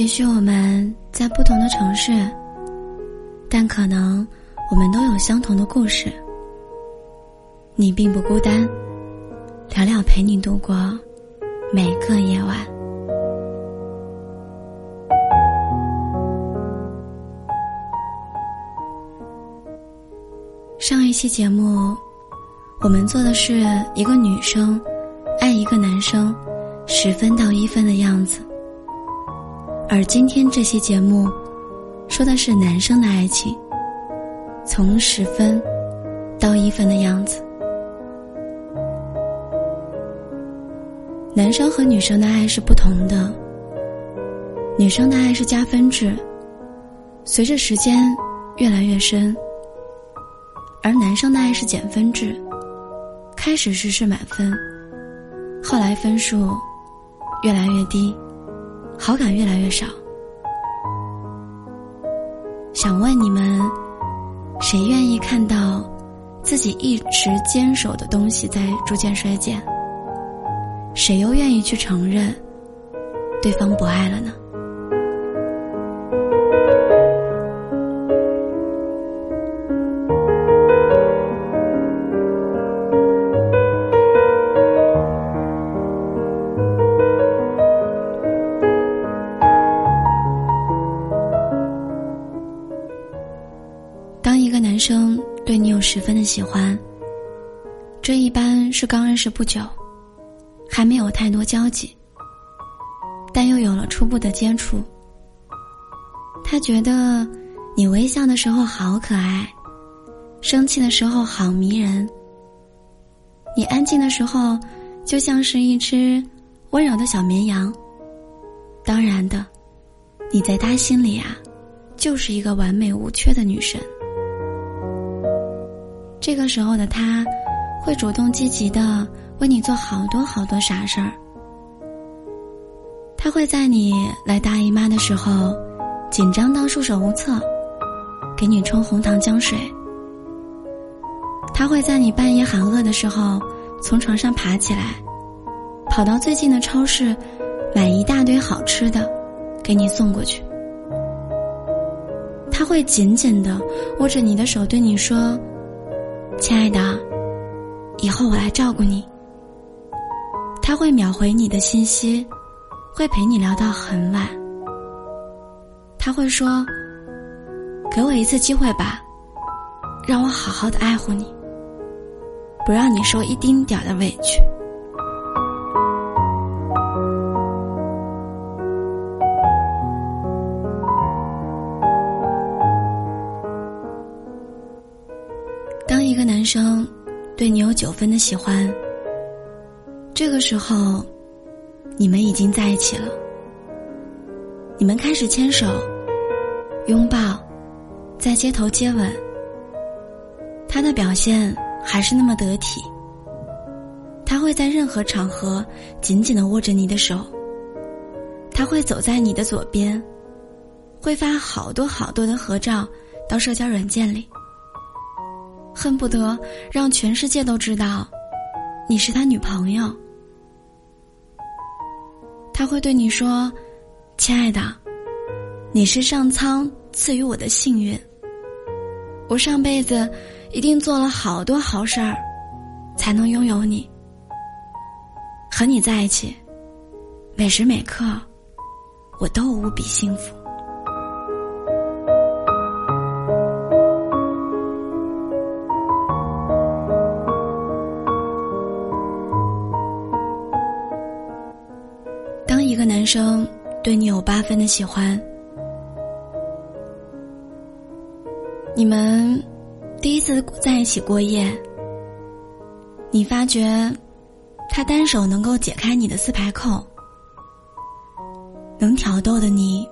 也许我们在不同的城市，但可能我们都有相同的故事。你并不孤单，聊聊陪你度过每个夜晚。上一期节目，我们做的是一个女生爱一个男生十分到一分的样子。而今天这期节目，说的是男生的爱情，从十分到一分的样子。男生和女生的爱是不同的，女生的爱是加分制，随着时间越来越深；而男生的爱是减分制，开始时是满分，后来分数越来越低。好感越来越少，想问你们，谁愿意看到自己一直坚守的东西在逐渐衰减？谁又愿意去承认对方不爱了呢？是刚认识不久，还没有太多交集，但又有了初步的接触。他觉得你微笑的时候好可爱，生气的时候好迷人，你安静的时候就像是一只温柔的小绵羊。当然的，你在他心里啊，就是一个完美无缺的女神。这个时候的他，会主动积极的为你做好多好多傻事儿。他会在你来大姨妈的时候，紧张到束手无策，给你冲红糖姜水。他会在你半夜喊饿的时候，从床上爬起来，跑到最近的超市，买一大堆好吃的，给你送过去。他会紧紧的握着你的手，对你说。亲爱的，以后我来照顾你。他会秒回你的信息，会陪你聊到很晚。他会说：“给我一次机会吧，让我好好的爱护你，不让你受一丁点的委屈。”你有九分的喜欢，这个时候，你们已经在一起了。你们开始牵手、拥抱，在街头接吻。他的表现还是那么得体。他会在任何场合紧紧的握着你的手。他会走在你的左边，会发好多好多的合照到社交软件里。恨不得让全世界都知道，你是他女朋友。他会对你说：“亲爱的，你是上苍赐予我的幸运。我上辈子一定做了好多好事儿，才能拥有你。和你在一起，每时每刻，我都无比幸福。”生对你有八分的喜欢，你们第一次在一起过夜，你发觉他单手能够解开你的四排扣，能挑逗的你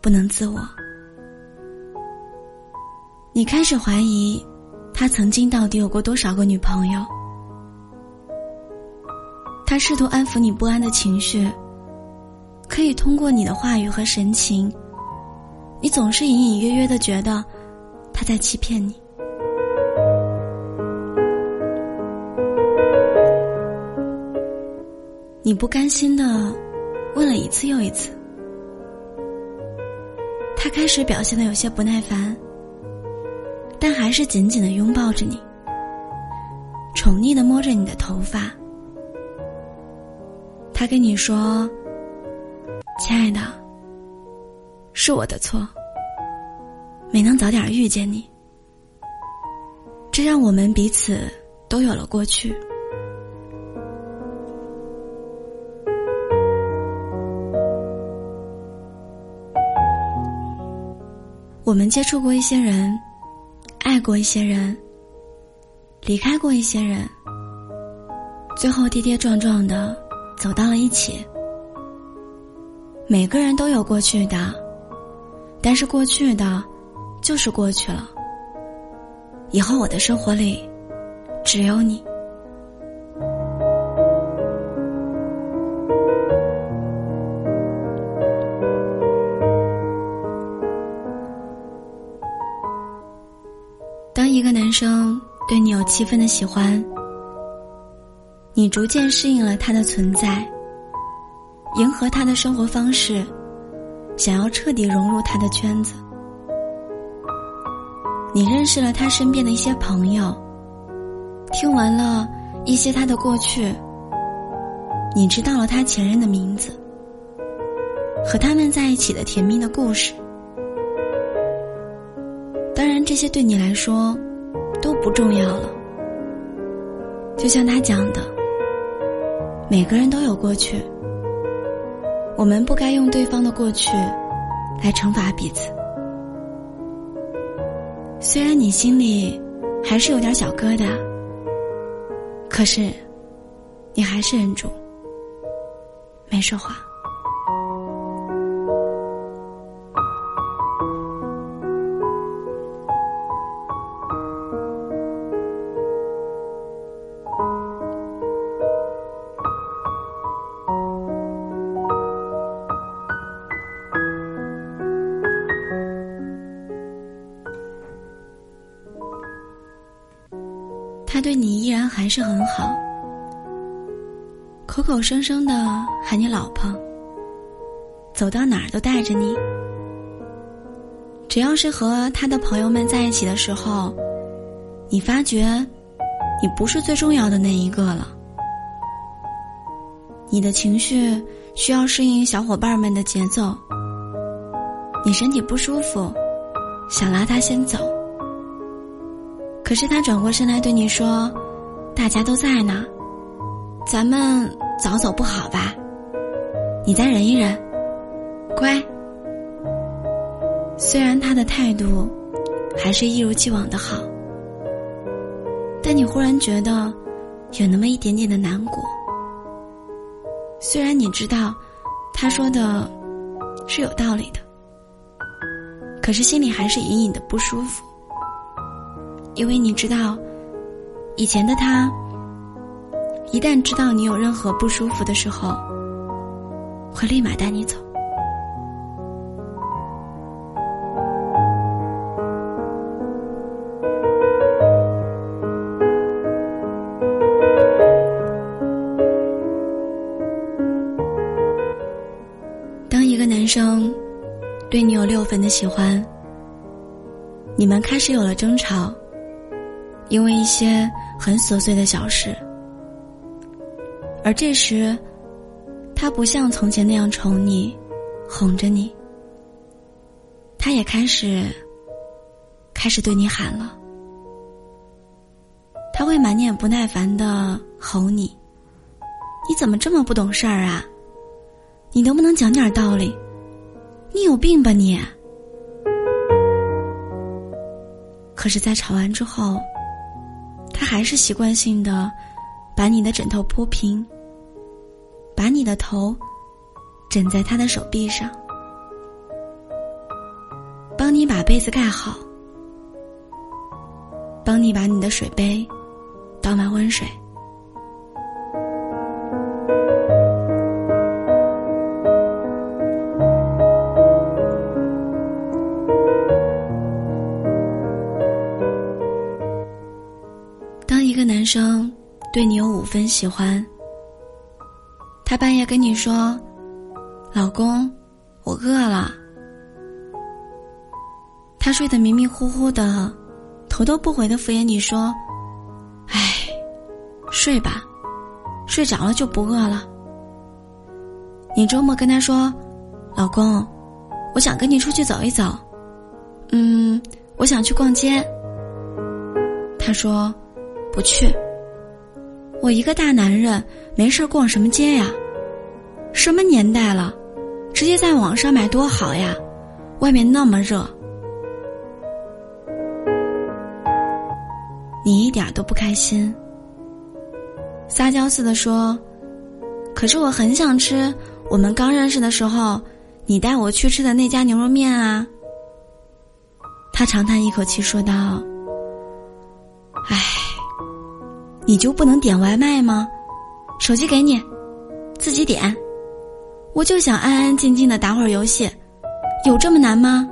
不能自我，你开始怀疑他曾经到底有过多少个女朋友，他试图安抚你不安的情绪。可以通过你的话语和神情，你总是隐隐约约的觉得他在欺骗你。你不甘心的问了一次又一次，他开始表现的有些不耐烦，但还是紧紧的拥抱着你，宠溺的摸着你的头发。他跟你说：“亲爱的，是我的错，没能早点遇见你，这让我们彼此都有了过去。”我们接触过一些人，爱过一些人，离开过一些人，最后跌跌撞撞的走到了一起。每个人都有过去的，但是过去的，就是过去了。以后我的生活里，只有你。当一个男生对你有七分的喜欢，你逐渐适应了他的存在，迎合他的生活方式，想要彻底融入他的圈子。你认识了他身边的一些朋友，听完了一些他的过去，你知道了他前任的名字，和他们在一起的甜蜜的故事。当然，这些对你来说。都不重要了。就像他讲的，每个人都有过去，我们不该用对方的过去来惩罚彼此。虽然你心里还是有点小疙瘩，可是你还是忍住，没说话。是很好，口口声声的喊你老婆，走到哪儿都带着你。只要是和他的朋友们在一起的时候，你发觉你不是最重要的那一个了。你的情绪需要适应小伙伴们的节奏，你身体不舒服，想拉他先走。可是他转过身来对你说：“大家都在呢，咱们早走不好吧？你再忍一忍，乖。”虽然他的态度还是一如既往的好，但你忽然觉得有那么一点点的难过。虽然你知道他说的是有道理的，可是心里还是隐隐的不舒服。因为你知道，以前的他，一旦知道你有任何不舒服的时候，会立马带你走。当一个男生对你有六分的喜欢，你们开始有了争吵。因为一些很琐碎的小事，而这时，他不像从前那样宠你、哄着你，他也开始开始对你喊了。他会满脸不耐烦的吼你：“你怎么这么不懂事儿啊？你能不能讲点道理？你有病吧你？”可是，在吵完之后。他还是习惯性的把你的枕头铺平，把你的头枕在他的手臂上，帮你把被子盖好，帮你把你的水杯倒满温水。生对你有五分喜欢，他半夜跟你说：“老公，我饿了。”他睡得迷迷糊糊的，头都不回的敷衍你说：“哎，睡吧，睡着了就不饿了。”你周末跟他说：“老公，我想跟你出去走一走。”嗯，我想去逛街。他说：“不去。我一个大男人，没事逛什么街呀？什么年代了，直接在网上买多好呀！外面那么热。”你一点都不开心，撒娇似的说：“可是我很想吃。”我们刚认识的时候，你带我去吃的那家牛肉面啊。他长叹一口气说道：“唉，你就不能点外卖吗？手机给你，自己点。我就想安安静静的打会儿游戏，有这么难吗？”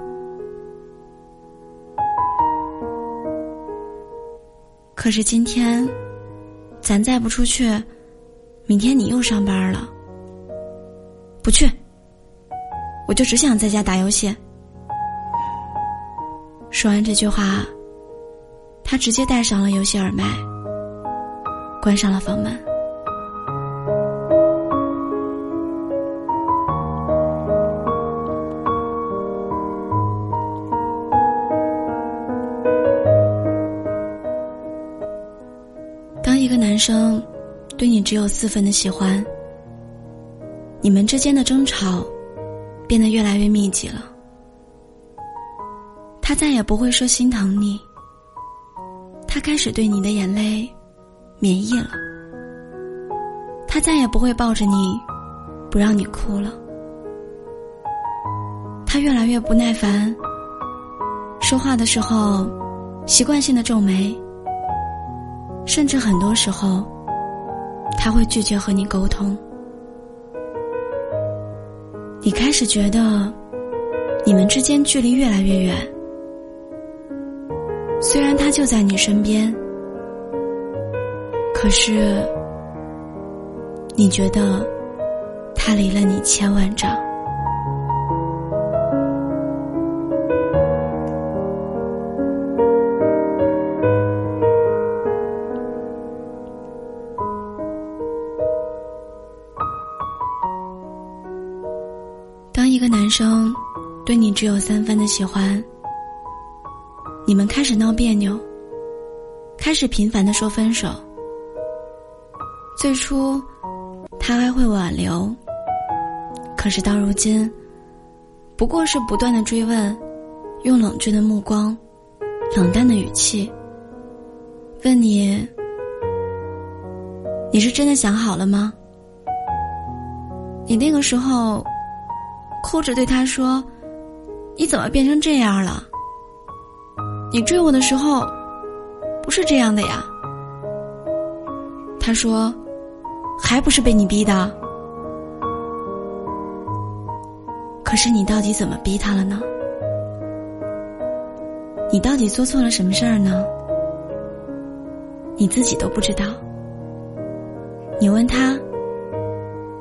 可是今天，咱再不出去，明天你又上班了。不去，我就只想在家打游戏。说完这句话，他直接戴上了游戏耳麦，关上了房门。当一个男生对你只有四分的喜欢。你们之间的争吵变得越来越密集了，他再也不会说心疼你，他开始对你的眼泪免疫了，他再也不会抱着你不让你哭了，他越来越不耐烦，说话的时候习惯性的皱眉，甚至很多时候他会拒绝和你沟通。你开始觉得，你们之间距离越来越远。虽然他就在你身边，可是你觉得他离了你千万丈。当一个男生对你只有三分的喜欢，你们开始闹别扭，开始频繁的说分手。最初他还会挽留，可是到如今，不过是不断的追问，用冷峻的目光、冷淡的语气问你：“你是真的想好了吗？”你那个时候。哭着对他说：“你怎么变成这样了？你追我的时候，不是这样的呀。”他说：“还不是被你逼的。”可是你到底怎么逼他了呢？你到底做错了什么事儿呢？你自己都不知道。你问他，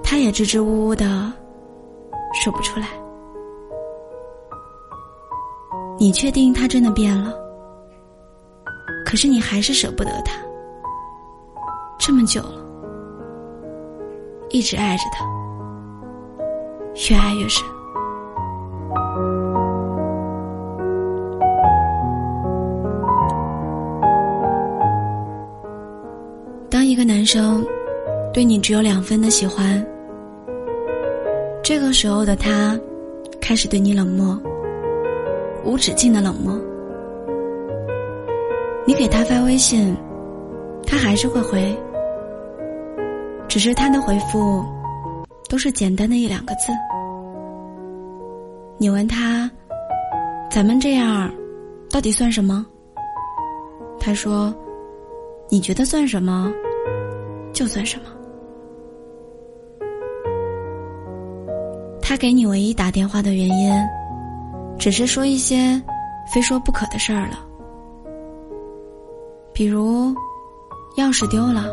他也支支吾吾的。说不出来。你确定他真的变了？可是你还是舍不得他。这么久了，一直爱着他，越爱越深。当一个男生对你只有两分的喜欢。这个时候的他，开始对你冷漠，无止境的冷漠。你给他发微信，他还是会回，只是他的回复都是简单的一两个字。你问他，咱们这样到底算什么？他说，你觉得算什么，就算什么。他给你唯一打电话的原因，只是说一些非说不可的事儿了，比如钥匙丢了，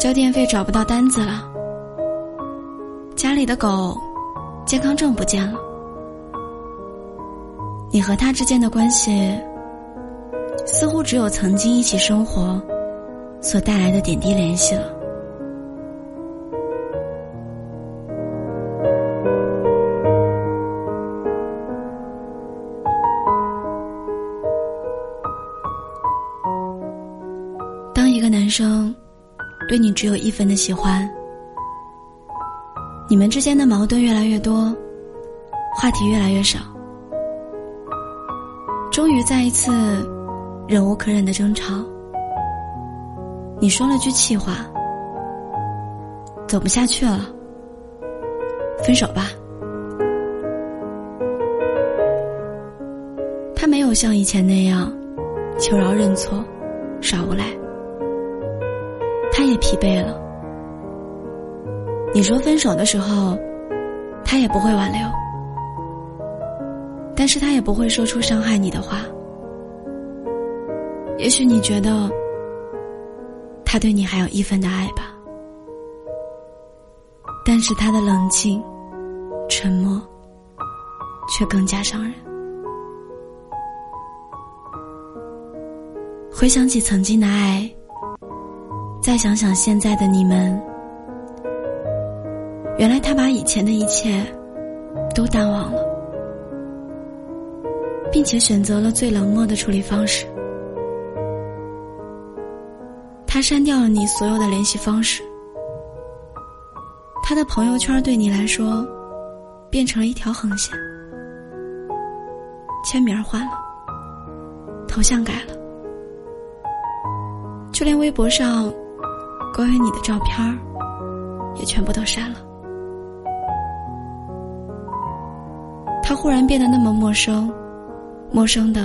交电费找不到单子了，家里的狗健康证不见了。你和他之间的关系，似乎只有曾经一起生活所带来的点滴联系了。对你只有一分的喜欢，你们之间的矛盾越来越多，话题越来越少，终于在一次忍无可忍的争吵，你说了句气话：“走不下去了，分手吧。”他没有像以前那样求饶认错，耍无赖。他也疲惫了。你说分手的时候，他也不会挽留，但是他也不会说出伤害你的话。也许你觉得他对你还有一分的爱吧，但是他的冷静、沉默，却更加伤人。回想起曾经的爱，再想想现在的你们，原来他把以前的一切都淡忘了，并且选择了最冷漠的处理方式。他删掉了你所有的联系方式，他的朋友圈对你来说变成了一条横线，签名换了，头像改了。就连微博上关于你的照片，也全部都删了。他忽然变得那么陌生，陌生的，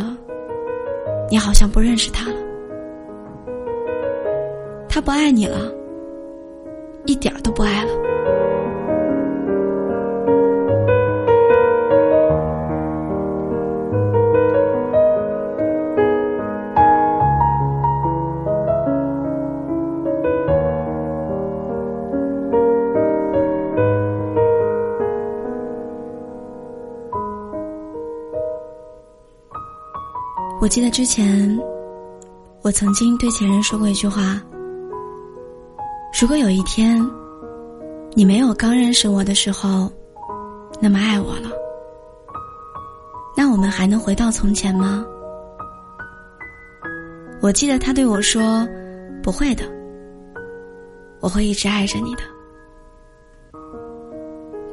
你好像不认识他了。他不爱你了，一点都不爱了。我记得之前，我曾经对前任说过一句话：如果有一天，你没有刚认识我的时候那么爱我了，那我们还能回到从前吗？我记得他对我说：“不会的，我会一直爱着你的。”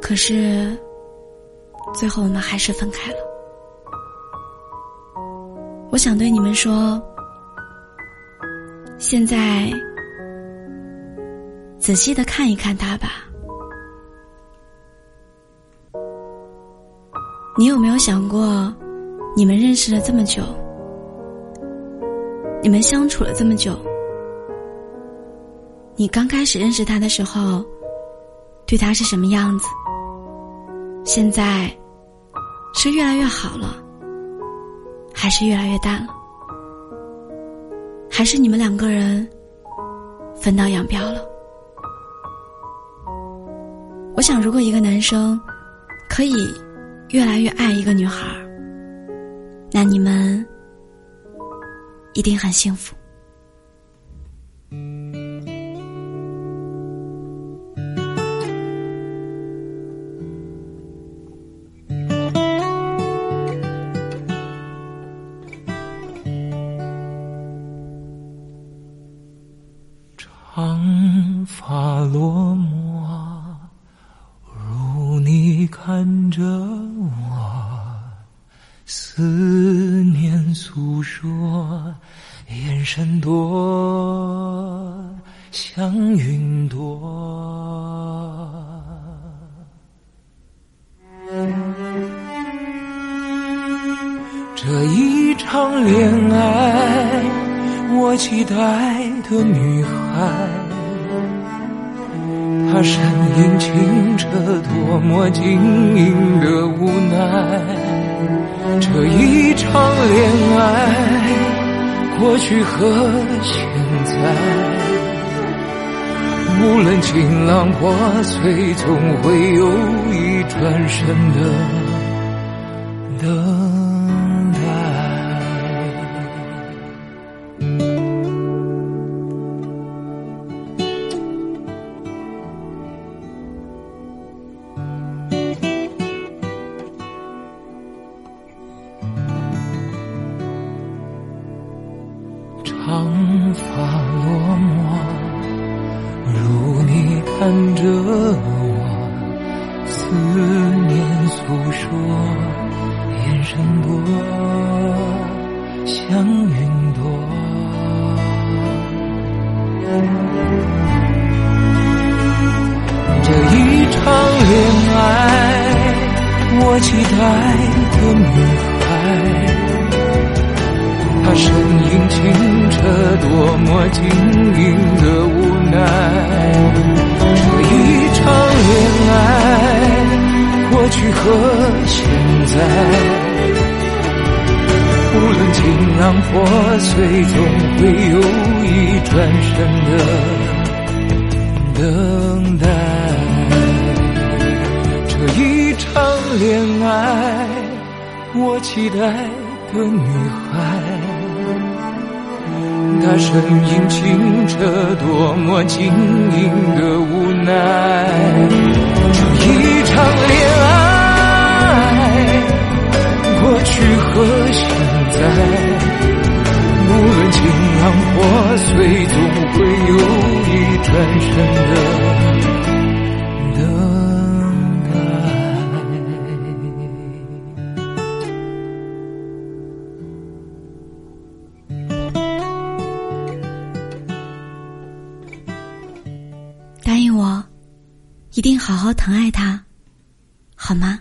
可是，最后我们还是分开了。我想对你们说，现在仔细的看一看他吧。你有没有想过，你们认识了这么久，你们相处了这么久，你刚开始认识他的时候，对他是什么样子？现在是越来越好了。还是越来越淡了，还是你们两个人分道扬镳了？我想，如果一个男生可以越来越爱一个女孩那你们一定很幸福。思念诉说，眼神多像云朵。这一场恋爱。我期待的女孩，她声音清澈，多么晶莹的无奈。这一场恋爱，过去和现在，无论晴朗破碎，总会有一转身的等。这一场恋爱，我期待的女孩。她身影清澈，多么晶莹的无奈。这一场恋爱，过去和现在，无论晴朗破碎，总会有一转身的等待。这一场恋爱，我期待的女孩。她声音清澈，多么晶莹的无奈。这一场恋破碎，总会有一转身的等答应我，一定好好疼爱他，好吗？